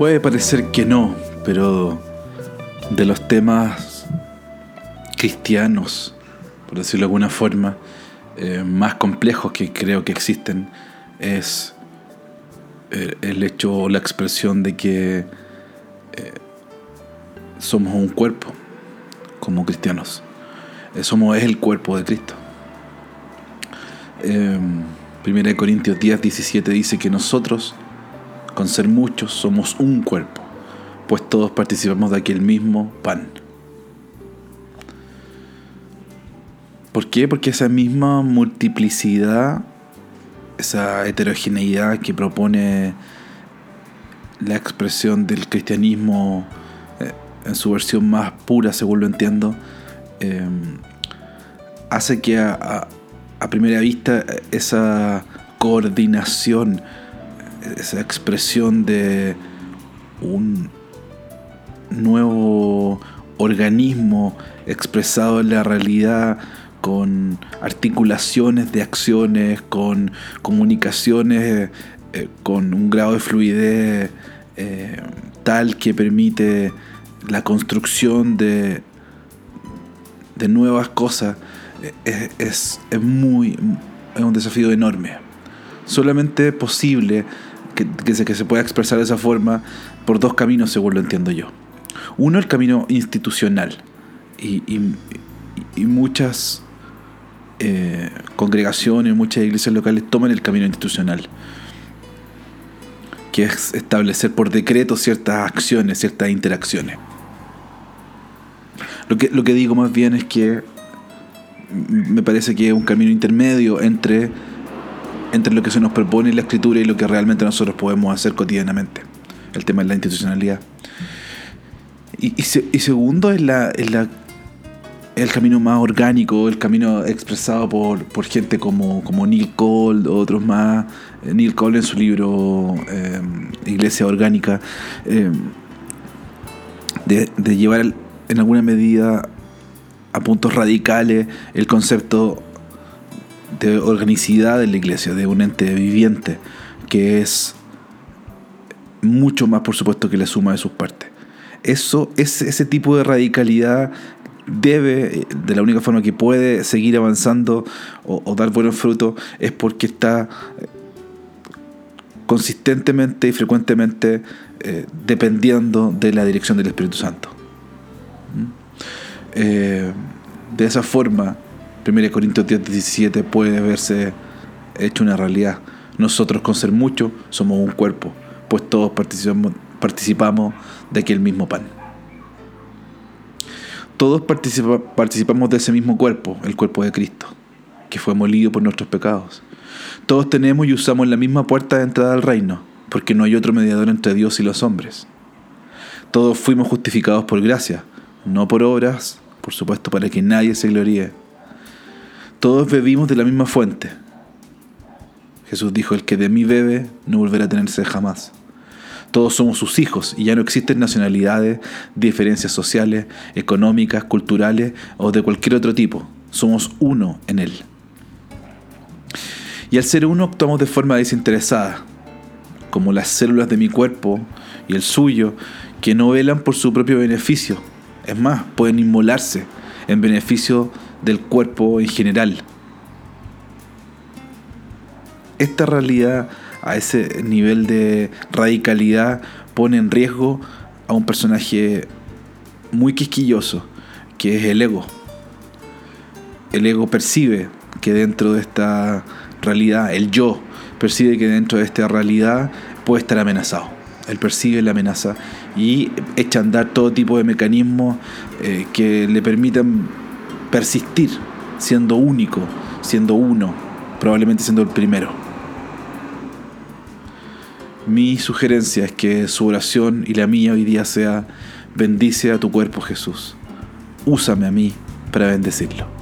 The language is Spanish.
Puede parecer que no, pero de los temas cristianos, por decirlo de alguna forma, eh, más complejos que creo que existen, es eh, el hecho o la expresión de que eh, somos un cuerpo como cristianos. somos el cuerpo de Cristo. Primera de Corintios 10, 17 dice que nosotros, con ser muchos, somos un cuerpo, pues todos participamos de aquel mismo pan. ¿Por qué? Porque esa misma multiplicidad, esa heterogeneidad que propone la expresión del cristianismo eh, en su versión más pura, según lo entiendo, eh, hace que a, a primera vista esa coordinación, esa expresión de un nuevo organismo expresado en la realidad con articulaciones de acciones, con comunicaciones, eh, con un grado de fluidez eh, tal que permite la construcción de, de nuevas cosas es, muy, es un desafío enorme. Solamente posible que, se, que pueda expresar de esa forma por dos caminos, según lo entiendo yo. Uno, el camino institucional. Y, muchas eh, congregaciones, muchas iglesias locales toman el camino institucional, que es establecer por decreto ciertas acciones, ciertas interacciones. Lo que, lo que digo más bien es que me parece que es un camino intermedio entre, entre lo que se nos propone la escritura y lo que realmente nosotros podemos hacer cotidianamente. El tema de la institucionalidad. Y, y, segundo es, la, la, el camino más orgánico, el camino expresado por, por gente como, como Neil Cole, otros más. Eh, Neil Cole en su libro eh, Iglesia Orgánica, eh, de, de llevar en alguna medida a puntos radicales el concepto de organicidad de la iglesia, de un ente viviente, que es mucho más, por supuesto, que la suma de sus partes. Eso, ese, ese tipo de radicalidad debe, de la única forma que puede seguir avanzando o, dar buenos frutos, es porque está eh, consistentemente y frecuentemente eh, dependiendo de la dirección del Espíritu Santo. Eh, de esa forma, 1 Corintios 10, 17 puede verse hecho una realidad. Nosotros con ser mucho somos un cuerpo, pues todos participamos, participamos de aquel mismo pan. Todos participamos de ese mismo cuerpo, el cuerpo de Cristo, que fue molido por nuestros pecados. Todos tenemos y usamos la misma puerta de entrada al reino, porque no hay otro mediador entre Dios y los hombres. Todos fuimos justificados por gracia, no por obras, por supuesto para que nadie se gloríe. Todos bebimos de la misma fuente. Jesús dijo, el que de mí bebe no volverá a tenerse jamás. Todos somos sus hijos y ya no existen nacionalidades, diferencias sociales, económicas, culturales o de cualquier otro tipo. Somos uno en Él. Y al ser uno actuamos de forma desinteresada, como las células de mi cuerpo y el suyo, que no velan por su propio beneficio, es más, pueden inmolarse en beneficio del cuerpo en general. Esta realidad a ese nivel de radicalidad pone en riesgo a un personaje muy quisquilloso, que es el ego. El ego percibe que dentro de esta realidad, el yo percibe que dentro de esta realidad puede estar amenazado él persigue la amenaza y echa a andar todo tipo de mecanismos eh, que le permitan persistir siendo único, siendo uno, probablemente siendo el primero. Mi sugerencia es que su oración y la mía hoy día sea, bendice a tu cuerpo Jesús, úsame a mí para bendecirlo.